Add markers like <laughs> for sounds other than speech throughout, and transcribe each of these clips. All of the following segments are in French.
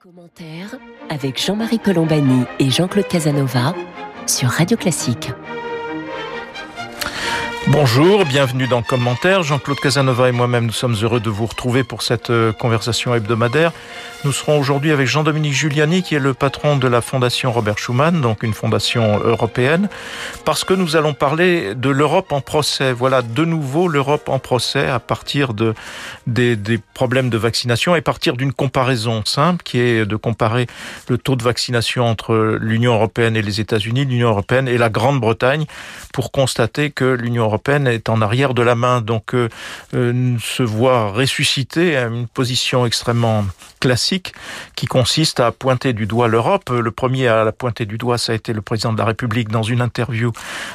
Commentaire avec Jean-Marie Colombani et Jean-Claude Casanova sur Radio Classique. Bonjour, bienvenue dans Commentaire. Jean-Claude Casanova et moi-même, nous sommes heureux de vous retrouver pour cette euh, conversation hebdomadaire. Nous serons aujourd'hui avec Jean-Dominique Giuliani, qui est le patron de la Fondation Robert Schuman, donc une fondation européenne, parce que nous allons parler de l'Europe en procès. Voilà, de nouveau l'Europe en procès à partir de, des, des problèmes de vaccination et partir d'une comparaison simple, qui est de comparer le taux de vaccination entre l'Union européenne et les États-Unis, l'Union européenne et la Grande-Bretagne, pour constater que l'Union européenne est en arrière de la main, donc euh, euh, se voit ressusciter à une position extrêmement classique qui consiste à pointer du doigt l'Europe. Le premier à la pointer du doigt, ça a été le président de la République dans une interview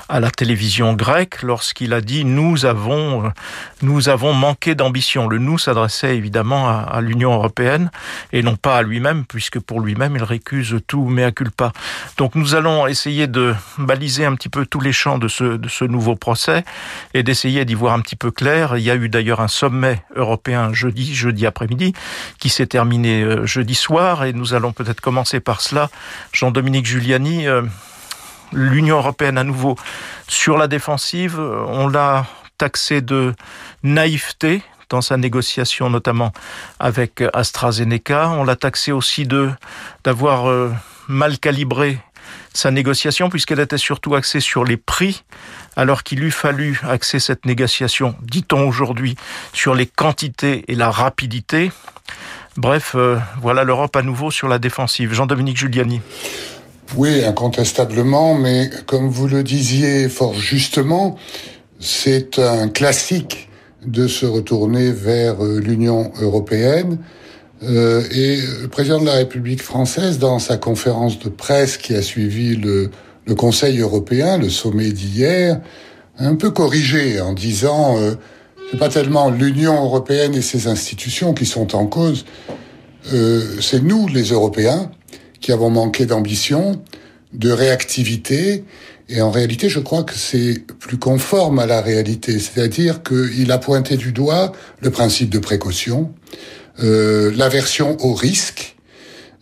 à la télévision grecque lorsqu'il a dit nous avons nous avons manqué d'ambition. Le nous s'adressait évidemment à, l'Union européenne et non pas à lui-même puisque pour lui-même il récuse tout mais accule pas. Donc nous allons essayer de baliser un petit peu tous les champs de ce nouveau procès et d'essayer d'y voir un petit peu clair. Il y a eu d'ailleurs un sommet européen jeudi jeudi après-midi qui s'est terminé terminé jeudi soir et nous allons peut-être commencer par cela. Jean-Dominique Giuliani, euh, l'Union européenne à nouveau sur la défensive, on l'a taxé de naïveté dans sa négociation notamment avec AstraZeneca, on l'a taxé aussi de d'avoir euh, mal calibré sa négociation puisqu'elle était surtout axée sur les prix alors qu'il eût fallu axer cette négociation, dit-on aujourd'hui, sur les quantités et la rapidité. Bref, euh, voilà l'Europe à nouveau sur la défensive. Jean-Dominique Giuliani. Oui, incontestablement, mais comme vous le disiez fort justement, c'est un classique de se retourner vers euh, l'Union européenne. Euh, et le président de la République française, dans sa conférence de presse qui a suivi le, le Conseil européen, le sommet d'hier, a un peu corrigé en disant euh, c'est pas tellement l'Union européenne et ses institutions qui sont en cause, euh, c'est nous, les Européens, qui avons manqué d'ambition, de réactivité, et en réalité, je crois que c'est plus conforme à la réalité, c'est-à-dire qu'il a pointé du doigt le principe de précaution, l'aversion au risque,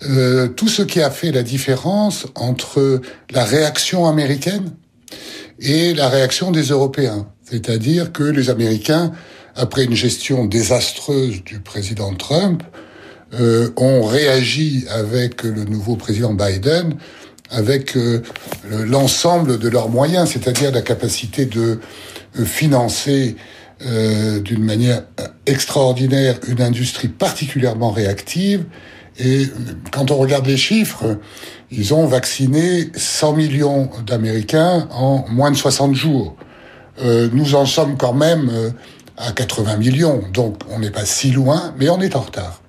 euh, tout ce qui a fait la différence entre la réaction américaine et la réaction des Européens. C'est-à-dire que les Américains, après une gestion désastreuse du président Trump, euh, ont réagi avec le nouveau président Biden avec euh, l'ensemble de leurs moyens, c'est-à-dire la capacité de euh, financer euh, d'une manière extraordinaire une industrie particulièrement réactive. Et quand on regarde les chiffres, ils ont vacciné 100 millions d'Américains en moins de 60 jours. Euh, nous en sommes quand même euh, à 80 millions, donc on n'est pas si loin, mais on est en retard.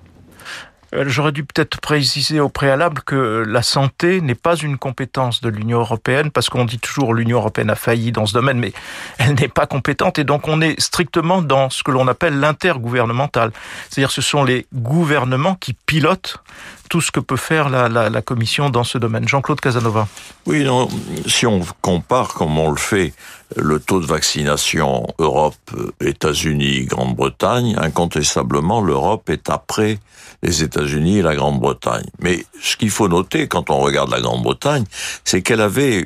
Euh, j'aurais dû peut-être préciser au préalable que la santé n'est pas une compétence de l'Union européenne, parce qu'on dit toujours l'Union européenne a failli dans ce domaine, mais <laughs> elle n'est pas compétente, et donc on est strictement dans ce que l'on appelle l'intergouvernemental. C'est-à-dire ce sont les gouvernements qui pilotent tout ce que peut faire la, Commission dans ce domaine. Jean-Claude Casanova. Oui, si on compare comme on le fait le taux de vaccination Europe, États-Unis, Grande-Bretagne, incontestablement l'Europe est après les États-Unis et la Grande-Bretagne. Mais ce qu'il faut noter quand on regarde la Grande-Bretagne, c'est qu'elle avait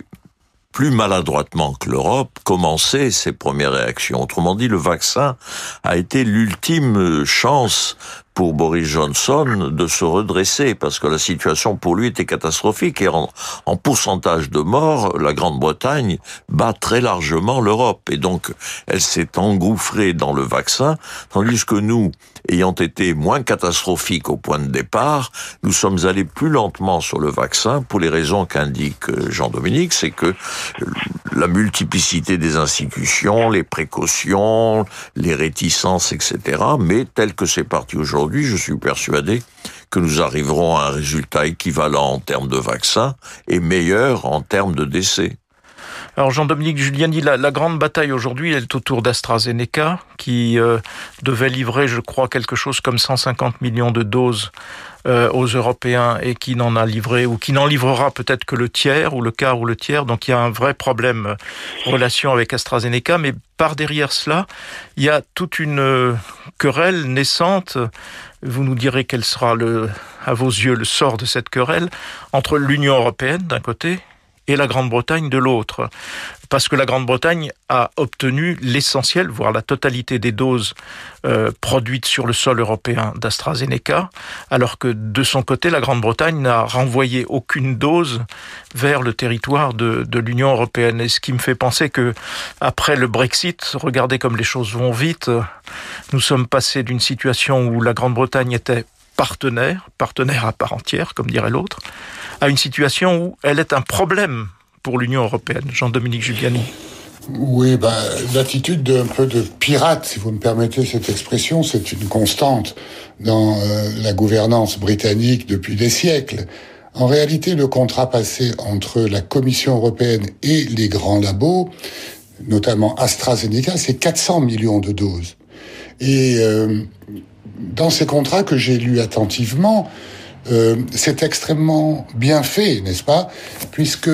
plus maladroitement que l'Europe, commencé ses premières réactions. Autrement dit, le vaccin a été l'ultime chance pour Boris Johnson de se redresser parce que la situation pour lui était catastrophique et en pourcentage de morts, la Grande-Bretagne bat très largement l'Europe et donc elle s'est engouffrée dans le vaccin tandis que nous, ayant été moins catastrophiques au point de départ, nous sommes allés plus lentement sur le vaccin pour les raisons qu'indique Jean-Dominique, c'est que la multiplicité des institutions, les précautions, les réticences, etc. Mais tel que c'est parti aujourd'hui, je suis persuadé que nous arriverons à un résultat équivalent en termes de vaccins et meilleur en termes de décès. Alors Jean-Dominique Giuliani, la, la, grande bataille aujourd'hui, elle est autour d'AstraZeneca, qui euh, devait livrer, je crois, quelque chose comme 150 millions de doses euh, aux Européens et qui n'en a livré ou qui n'en livrera peut-être que le tiers ou le quart ou le tiers. Donc il y a un vrai problème euh, relation avec AstraZeneca, mais par derrière cela, il y a toute une querelle naissante. Vous nous direz quel sera le, à vos yeux le sort de cette querelle entre l'Union européenne d'un côté et la Grande-Bretagne de l'autre. Parce que la Grande-Bretagne a obtenu l'essentiel, voire la totalité des doses euh, produites sur le sol européen d'AstraZeneca, alors que de son côté, la Grande-Bretagne n'a renvoyé aucune dose vers le territoire de, l'Union européenne. Et ce qui me fait penser que, après le Brexit, regardez comme les choses vont vite, nous sommes passés d'une situation où la Grande-Bretagne était partenaire, partenaire à part entière, comme dirait l'autre, à une situation où elle est un problème pour l'Union européenne. Jean-Dominique Giuliani. Oui, ben, l'attitude d'un peu de pirate, si vous me permettez cette expression, c'est une constante dans euh, la gouvernance britannique depuis des siècles. En réalité, le contrat passé entre la Commission européenne et les grands labos, notamment AstraZeneca, c'est 400 millions de doses. Et euh, dans ces contrats que j'ai lus attentivement, euh, c'est extrêmement bien fait, n'est-ce pas Puisque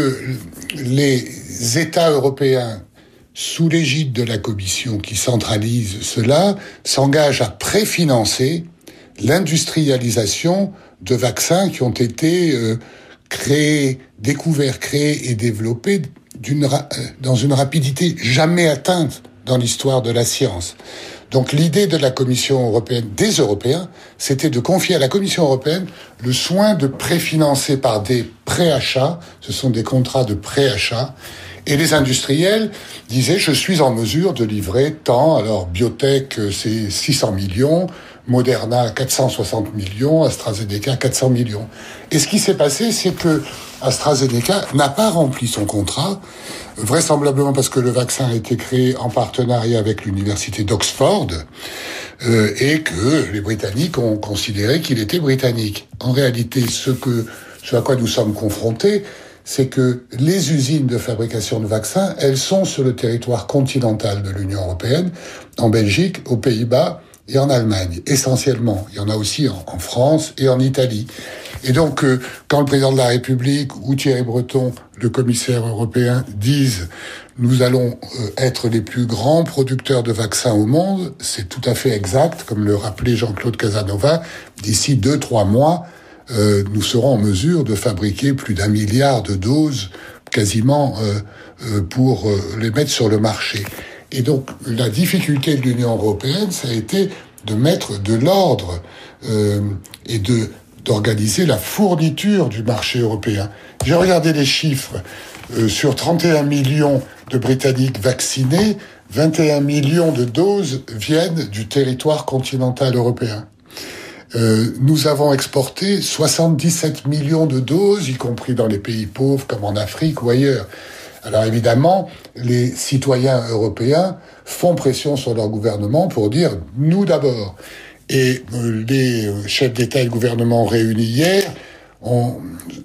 les États européens, sous l'égide de la Commission qui centralise cela, s'engagent à préfinancer l'industrialisation de vaccins qui ont été euh, créés, découverts, créés et développés d'une, dans une rapidité jamais atteinte dans l'histoire de la science. Donc l'idée de la Commission européenne, des Européens, c'était de confier à la Commission européenne le soin de préfinancer par des préachats, ce sont des contrats de préachat, et les industriels disaient je suis en mesure de livrer tant, alors biotech c'est 600 millions, Moderna 460 millions, AstraZeneca 400 millions. Et ce qui s'est passé, c'est que AstraZeneca n'a pas rempli son contrat, vraisemblablement parce que le vaccin a été créé en partenariat avec l'université d'Oxford euh, et que les Britanniques ont considéré qu'il était britannique. En réalité, ce que ce à quoi nous sommes confrontés, c'est que les usines de fabrication de vaccins, elles sont sur le territoire continental de l'Union européenne, en Belgique, aux Pays-Bas et en Allemagne, essentiellement. Il y en a aussi en, France et en Italie. Et donc, euh, quand le président de la République ou Thierry Breton, le commissaire européen, disent nous allons euh, être les plus grands producteurs de vaccins au monde, c'est tout à fait exact, comme le rappelait Jean-Claude Casanova, d'ici deux, trois mois, euh, nous serons en mesure de fabriquer plus d'un milliard de doses quasiment pour les mettre sur le marché. Et donc la difficulté de l'Union européenne, ça a été de mettre de l'ordre euh, et de d'organiser la fourniture du marché européen. J'ai regardé les chiffres. Euh, sur 31 millions de Britanniques vaccinés, 21 millions de doses viennent du territoire continental européen. Euh, nous avons exporté 77 millions de doses, y compris dans les pays pauvres comme en Afrique ou ailleurs. Alors évidemment, les citoyens européens font pression sur leur gouvernement pour dire nous d'abord. Et euh, les chefs d'État et de gouvernement réunis hier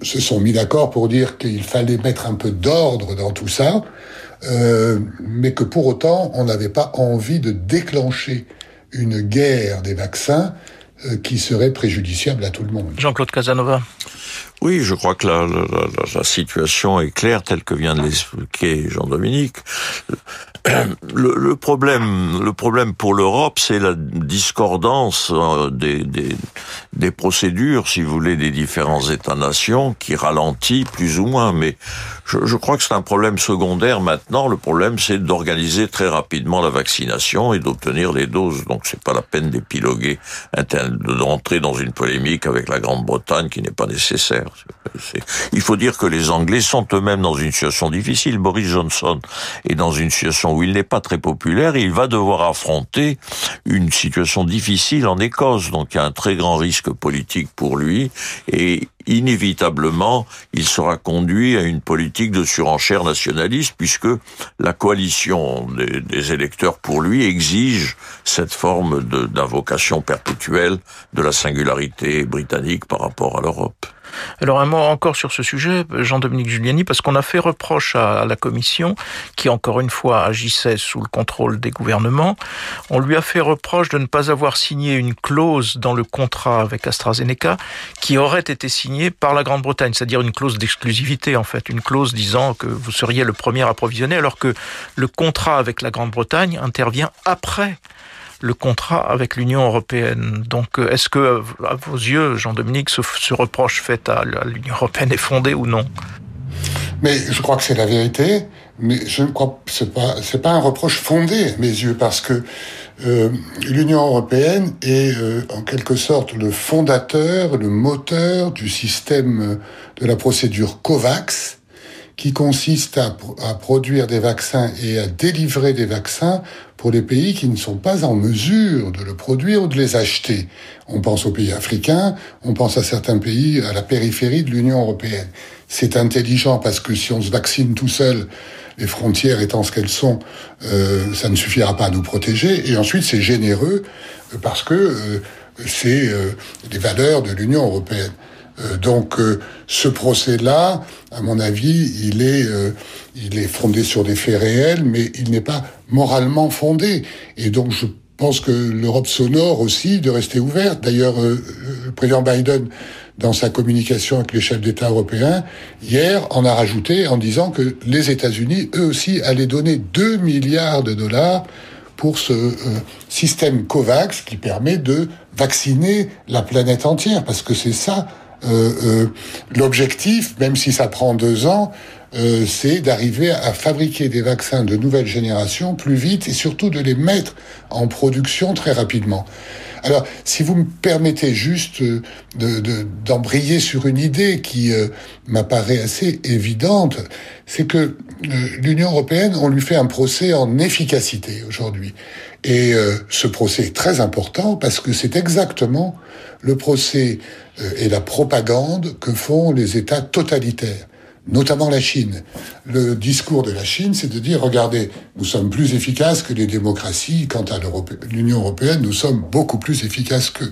se sont mis d'accord pour dire qu'il fallait mettre un peu d'ordre dans tout ça, euh, mais que pour autant, on n'avait pas envie de déclencher une guerre des vaccins euh, qui serait préjudiciable à tout le monde. Jean-Claude Casanova. Oui, je crois que la, la, la, situation est claire telle que vient de l'expliquer Jean-Dominique. Le, problème, le problème pour l'Europe, c'est la discordance euh, des, procédures, si vous voulez, des différents États-nations qui ralentit plus ou moins. Mais je, je crois que c'est un problème secondaire maintenant. Le problème, c'est d'organiser très rapidement la vaccination et d'obtenir les doses. Donc, c'est pas la peine d'épiloguer, d'entrer dans une polémique avec la Grande-Bretagne qui n'est pas nécessaire. Il faut dire que les Anglais sont eux-mêmes dans une situation difficile. Boris Johnson est dans une situation où il n'est pas très populaire. il va devoir affronter une situation difficile en Écosse. Donc il y a un très grand risque politique pour lui. Et inévitablement, il sera conduit à une politique de surenchère nationaliste puisque la coalition des, des électeurs pour lui exige cette forme d'invocation perpétuelle de la singularité britannique par rapport à l'Europe. Alors un mot encore sur ce sujet, Jean-Dominique Giuliani, parce qu'on a fait reproche à, la Commission, qui encore une fois agissait sous le contrôle des gouvernements, on lui a fait reproche de ne pas avoir signé une clause dans le contrat avec AstraZeneca qui aurait été signée par la Grande-Bretagne, c'est-à-dire une clause d'exclusivité en fait, une clause disant que vous seriez le premier approvisionné, alors que le contrat avec la Grande-Bretagne intervient après le contrat avec l'Union européenne. Donc, euh, est-ce que, à vos yeux, Jean-Dominique, ce, reproche fait à l'Union européenne est fondé ou non? Mais je crois que c'est la vérité. Mais je ne crois c'est pas c'est pas un reproche fondé à mes yeux parce que euh, l'Union européenne est euh, en quelque sorte le fondateur, le moteur du système de la procédure COVAX qui consiste à, produire des vaccins et à délivrer des vaccins pour les pays qui ne sont pas en mesure de le produire ou de les acheter. On pense aux pays africains, on pense à certains pays à la périphérie de l'Union européenne. C'est intelligent parce que si on se vaccine tout seul, les frontières étant ce qu'elles sont, euh, ça ne suffira pas à nous protéger. Et ensuite, c'est généreux parce que euh, c'est euh, valeurs de l'Union européenne. Euh, donc euh, ce procès-là, à mon avis, il est, euh, il est fondé sur des faits réels, mais il n'est pas moralement fondé. Et donc je pense que l'Europe s'honore aussi de rester ouverte. D'ailleurs, le président Biden, dans sa communication avec les chefs d'État européens, hier, en a rajouté en disant que les États-Unis, eux aussi, allaient donner 2 milliards de dollars pour ce système COVAX qui permet de vacciner la planète entière, parce que c'est ça euh, euh, l'objectif, même si ça prend deux ans, euh, c'est d'arriver à fabriquer des vaccins de nouvelle génération plus vite et surtout de les mettre en production très rapidement. Alors, si vous me permettez juste d'embrayer de, sur une idée qui m'apparaît assez évidente, c'est que l'Union européenne, on lui fait un procès en efficacité aujourd'hui. Et ce procès est très important parce que c'est exactement le procès euh, et la propagande que font les États totalitaires, notamment la Chine. Le discours de la Chine, c'est de dire, regardez, nous sommes plus efficaces que les démocraties, quant à l'Union européenne, nous sommes beaucoup plus efficaces que...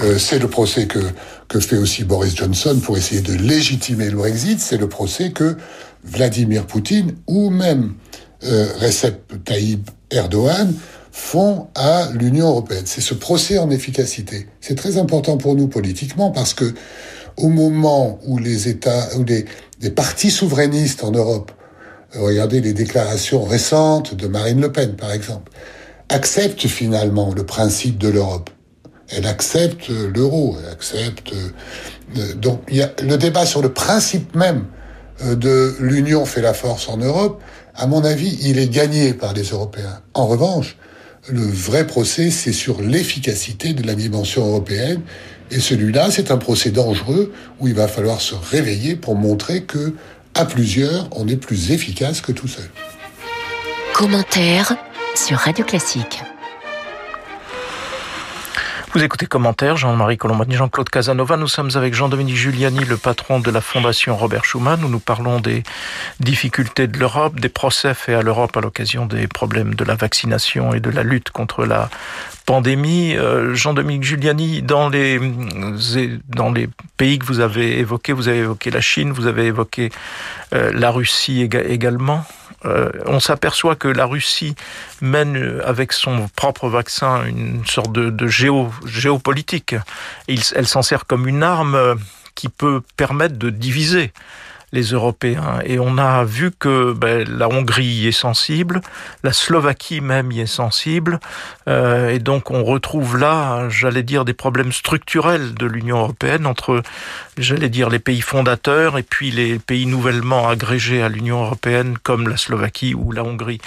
Euh, c'est le procès que, que fait aussi Boris Johnson pour essayer de légitimer le Brexit, c'est le procès que Vladimir Poutine ou même euh, Recep Tayyip Erdogan font à l'Union européenne. C'est ce procès en efficacité. C'est très important pour nous politiquement parce que au moment où les États, les, partis souverainistes en Europe, euh, regardez les déclarations récentes de Marine Le Pen par exemple, acceptent finalement le principe de l'Europe. Elle accepte l'euro, elle accepte. Euh, donc y a le débat sur le principe même euh, de l'union fait la force en Europe. À mon avis, il est gagné par les Européens. En revanche, le vrai procès, c'est sur l'efficacité de la dimension européenne. Et celui-là, c'est un procès dangereux où il va falloir se réveiller pour montrer que, à plusieurs, on est plus efficace que tout seul. Commentaire sur Radio Classique. Vous écoutez commentaire, Jean-Marie Colombani, Jean-Claude Casanova. Nous sommes avec Jean-Dominique Giuliani, le patron de la Fondation Robert Schuman, où nous parlons des difficultés de l'Europe, des procès faits à l'Europe à l'occasion des problèmes de la vaccination et de la lutte contre la pandémie. Euh, Jean-Dominique Giuliani, dans les, dans les pays que vous avez évoqués, vous avez évoqué la Chine, vous avez évoqué euh, la Russie également. Euh, on s'aperçoit que la Russie mène euh, avec son propre vaccin une sorte de, géopolitique. elle s'en sert comme une arme euh, qui peut permettre de diviser les Européens. Et on a vu que ben, la Hongrie y est sensible, la Slovaquie même y est sensible, euh, et donc on retrouve là, j'allais dire, des problèmes structurels de l'Union européenne entre, j'allais dire, les pays fondateurs et puis les pays nouvellement agrégés à l'Union européenne comme la Slovaquie ou la Hongrie,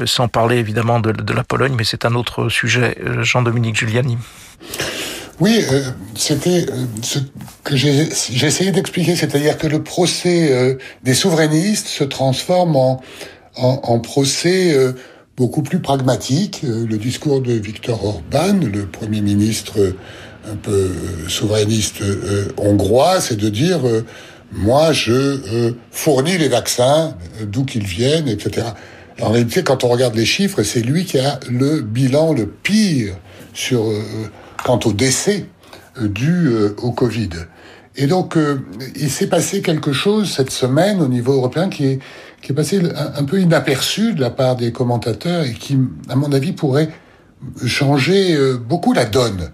euh, sans parler évidemment de, la Pologne, mais c'est un autre sujet. Euh, Jean-Dominique Giuliani. Oui, euh, c'était euh, ce que j'ai essayé d'expliquer, c'est-à-dire que le procès euh, des souverainistes se transforme en, en, en procès beaucoup plus pragmatique. le discours de Viktor Orban, le Premier ministre un peu souverainiste hongrois, c'est de dire moi je fournis les vaccins d'où qu'ils viennent, etc. En réalité, quand on regarde les chiffres, c'est lui qui a le bilan le pire sur quant au décès euh, dû euh, au Covid. Et donc, euh, il s'est passé quelque chose cette semaine au niveau européen qui est, qui est passé un, peu inaperçu de la part des commentateurs et qui, à mon avis, pourrait changer beaucoup la donne.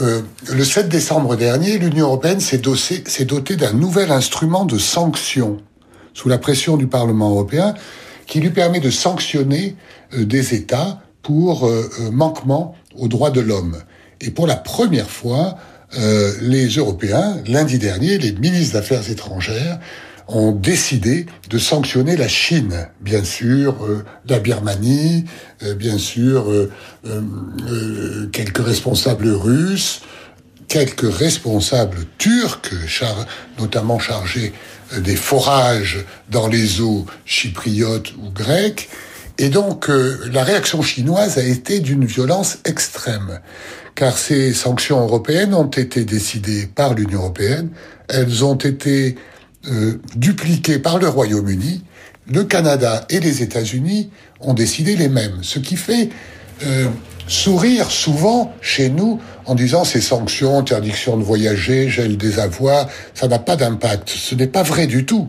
Le 7 décembre dernier, l'Union européenne s'est dotée d'un nouvel instrument de sanction sous la pression du Parlement européen qui lui permet de sanctionner des États pour manquement aux droits de l'homme. Et pour la première fois, les Européens, lundi dernier, les ministres d'Affaires étrangères, ont décidé de sanctionner la Chine, bien sûr, euh, la Birmanie, euh, bien sûr, euh, quelques responsables russes, quelques responsables turcs, notamment chargés des forages dans les eaux chypriotes ou grecques. Et donc, la réaction chinoise a été d'une violence extrême, car ces sanctions européennes ont été décidées par l'Union européenne, elles ont été euh, dupliqué par le Royaume-Uni, le Canada et les États-Unis ont décidé les mêmes. Ce qui fait euh, sourire souvent chez nous en disant ces sanctions, interdiction de voyager, gel des avoirs, ça n'a pas d'impact. Ce n'est pas vrai du tout,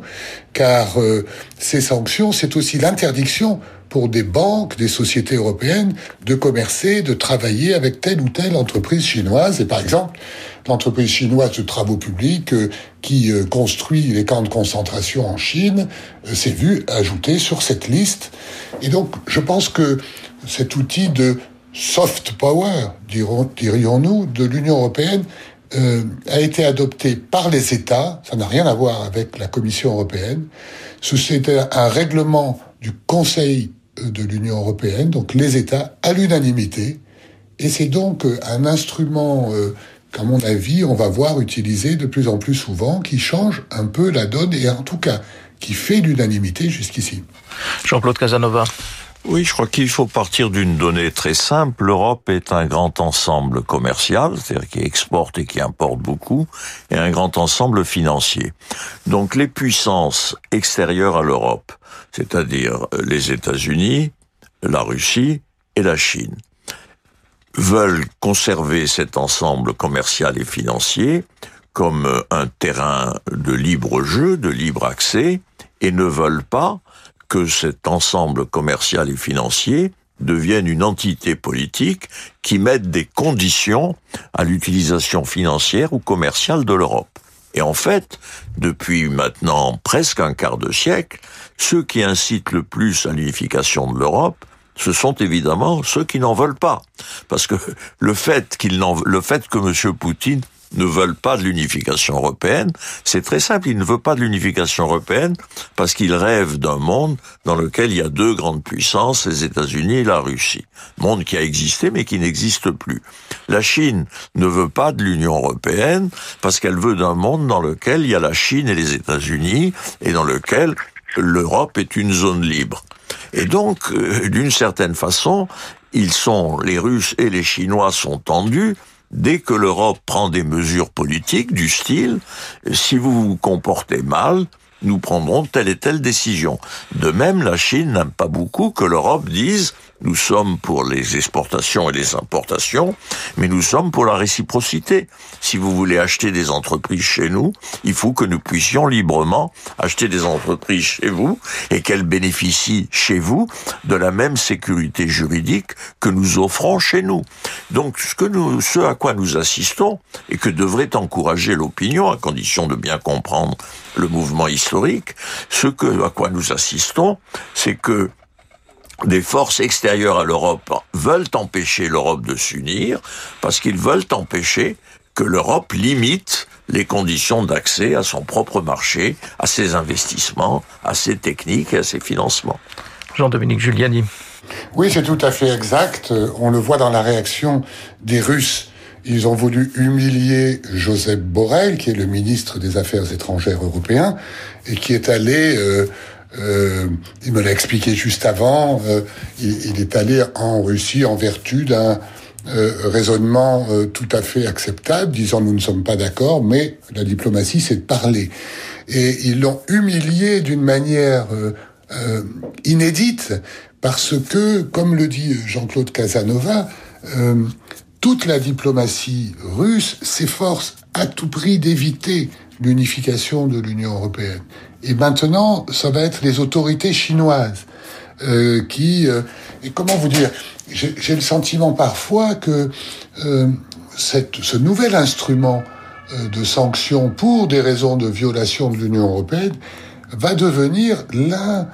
car euh, ces sanctions, c'est aussi l'interdiction pour des banques, des sociétés européennes de commercer, de travailler avec telle ou telle entreprise chinoise. Et par exemple, l'entreprise chinoise de travaux publics euh, qui euh, construit les camps de concentration en Chine euh, s'est vue ajouter sur cette liste. Et donc, je pense que cet outil de soft power, dirions-nous, de l'Union européenne, a été adopté par les États, ça n'a rien à voir avec la Commission européenne, c'était un règlement du Conseil de l'Union européenne, donc les États, à l'unanimité, et c'est donc un instrument qu'à mon avis, on va voir utiliser de plus en plus souvent, qui change un peu la donne et en tout cas qui fait l'unanimité jusqu'ici. Jean-Claude Casanova. Oui, je crois qu'il faut partir d'une donnée très simple. L'Europe est un grand ensemble commercial, c'est-à-dire qui exporte et qui importe beaucoup, et un grand ensemble financier. Donc les puissances extérieures à l'Europe, c'est-à-dire les États-Unis, la Russie et la Chine, veulent conserver cet ensemble commercial et financier comme un terrain de libre jeu, de libre accès, et ne veulent pas que cet ensemble commercial et financier devienne une entité politique qui mette des conditions à l'utilisation financière ou commerciale de l'Europe. Et en fait, depuis maintenant presque un quart de siècle, ceux qui incitent le plus à l'unification de l'Europe, ce sont évidemment ceux qui n'en veulent pas. Parce que le fait qu'il le fait que M. Poutine ne veulent pas de l'unification européenne, c'est très simple, il ne veut pas de l'unification européenne parce qu'il rêve d'un monde dans lequel il y a deux grandes puissances, les États-Unis et la Russie. Monde qui a existé mais qui n'existe plus. La Chine ne veut pas de l'Union européenne parce qu'elle veut d'un monde dans lequel il y a la Chine et les États-Unis et dans lequel l'Europe est une zone libre. Et donc, euh, d'une certaine façon, ils sont, les Russes et les Chinois sont tendus dès que l'Europe prend des mesures politiques du style, si vous vous comportez mal, nous prendrons telle et telle décision. De même, la Chine n'aime pas beaucoup que l'Europe dise nous sommes pour les exportations et les importations, mais nous sommes pour la réciprocité. Si vous voulez acheter des entreprises chez nous, il faut que nous puissions librement acheter des entreprises chez vous et qu'elles bénéficient chez vous de la même sécurité juridique que nous offrons chez nous. Donc, ce que nous, ce à quoi nous assistons et que devrait encourager l'opinion, à condition de bien comprendre le mouvement historique, ce que, à quoi nous assistons, c'est que des forces extérieures à l'Europe veulent empêcher l'Europe de s'unir parce qu'ils veulent empêcher que l'Europe limite les conditions d'accès à son propre marché, à ses investissements, à ses techniques et à ses financements. Jean-Dominique Giuliani. Oui, c'est tout à fait exact. On le voit dans la réaction des Russes. Ils ont voulu humilier Joseph Borrell, qui est le ministre des Affaires étrangères européen, et qui est allé euh, euh, il me l'a expliqué juste avant. Euh, il, est allé en Russie en vertu d'un euh, raisonnement tout à fait acceptable, disant nous ne sommes pas d'accord, mais la diplomatie c'est de parler. Et ils l'ont humilié d'une manière inédite parce que, comme le dit Jean-Claude Casanova, toute la diplomatie russe s'efforce à tout prix d'éviter l'unification de l'Union européenne. Et maintenant, ça va être les autorités chinoises euh, qui... Euh, et comment vous dire J'ai le sentiment parfois que euh, cette, ce nouvel instrument euh, de sanctions pour des raisons de violation de l'Union européenne va devenir l'un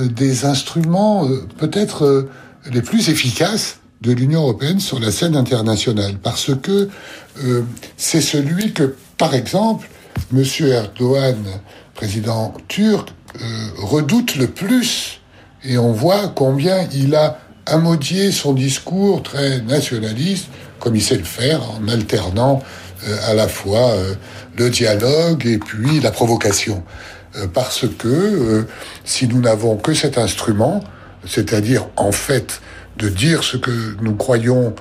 euh, des instruments peut-être les plus efficaces de l'Union européenne sur la scène internationale, parce que euh, c'est celui que, par exemple, M. Erdogan, président turc, euh, redoute le plus, et on voit combien il a amodié son discours très nationaliste, comme il sait le faire, en alternant euh, à la fois le dialogue et puis la provocation. parce que si nous n'avons que cet instrument, c'est-à-dire en fait de dire ce que nous croyons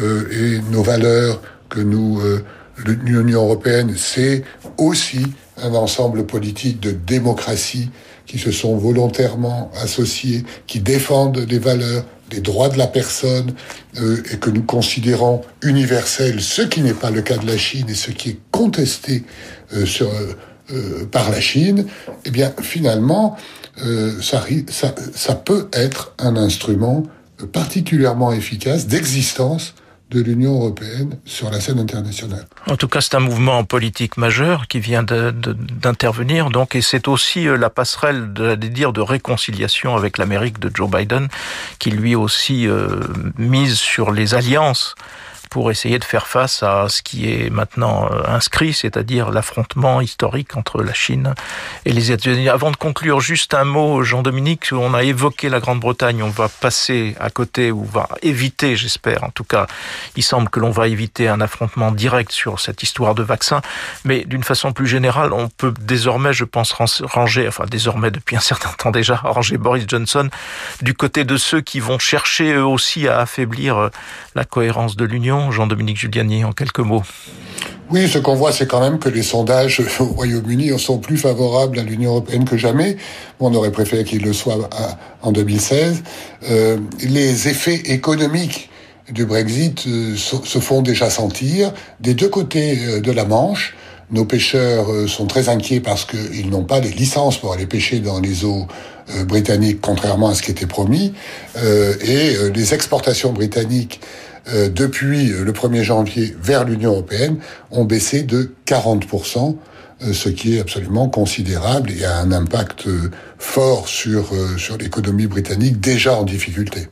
euh, et nos valeurs, que nous, euh, l'Union européenne, c'est aussi un ensemble politique de démocratie qui se sont volontairement associés, qui défendent des valeurs, des droits de la personne, euh, et que nous considérons universels, ce qui n'est pas le cas de la Chine et ce qui est contesté euh, sur, euh, par la Chine, eh bien finalement, ça, ça, ça peut être un instrument particulièrement efficace d'existence de l'Union européenne sur la scène internationale. En tout cas, c'est un mouvement politique majeur qui vient d'intervenir, donc, et c'est aussi euh, la passerelle, de, dire, de réconciliation avec l'Amérique de Joe Biden, qui lui aussi euh, mise sur les alliances pour essayer de faire face à ce qui est maintenant euh, inscrit, c'est-à-dire l'affrontement historique entre la Chine et les États-Unis. Avant de conclure, juste un mot, Jean-Dominique, on a évoqué la Grande-Bretagne, on va passer à côté, ou va éviter, j'espère, en tout cas, il semble que l'on va éviter un affrontement direct sur cette histoire de vaccin, mais d'une façon plus générale, on peut désormais, je pense, ranger, enfin désormais depuis un <laughs> certain temps déjà, ranger Boris Johnson du côté de ceux qui vont chercher eux aussi à affaiblir euh, la cohérence de l'Union Jean-Dominique Giuliani, en quelques mots oui, ce qu'on voit, c'est quand même que les sondages <laughs> au Royaume-Uni sont plus favorables à l'Union européenne que jamais. on aurait préféré qu'ils le soient en 2016. Euh, les effets économiques du Brexit euh, se font déjà sentir des deux côtés euh, de la Manche. Nos pêcheurs sont très inquiets parce qu'ils n'ont pas les licences pour aller pêcher dans les eaux britanniques, contrairement à ce qui était promis. et les exportations britanniques euh, depuis le 1er janvier vers l'Union européenne ont baissé de 40%, euh, ce qui est absolument considérable et a un impact euh, fort sur, sur l'économie britannique déjà en difficulté.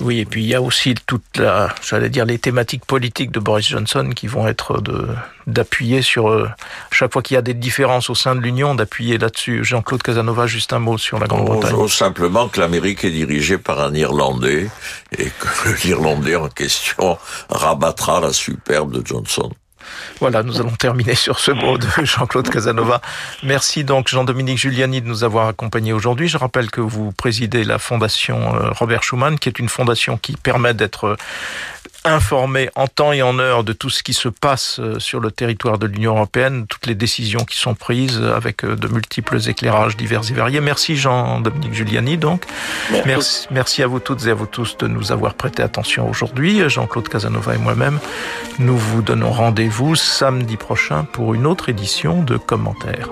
Oui, et puis il y a aussi toute la, j'allais dire, les thématiques politiques de Boris Johnson qui vont être de d'appuyer sur euh, chaque fois qu'il y a des différences au sein de l'Union, d'appuyer là-dessus. Jean-Claude Casanova, juste un mot sur la Grande-Bretagne. simplement que l'Amérique est dirigée par un Irlandais et que <laughs> l'Irlandais en question rabattra la superbe de Johnson. Voilà, nous allons terminer sur ce mot de <laughs> Jean-Claude Casanova. Merci donc Jean-Dominique Giuliani de nous avoir accompagnés aujourd'hui. Je rappelle que vous présidez la fondation euh, Robert Schuman, qui est une fondation qui permet d'être informé en temps et en heure de tout ce qui se passe euh, sur le territoire de l'Union européenne, toutes les décisions qui sont prises avec euh, de multiples éclairages divers et variés. Merci Jean-Dominique Giuliani donc. Merci. merci. à vous toutes et à vous tous de nous avoir prêté attention aujourd'hui. Jean-Claude Casanova et moi-même, nous vous donnons rendez-vous samedi prochain pour une autre édition de commentaires.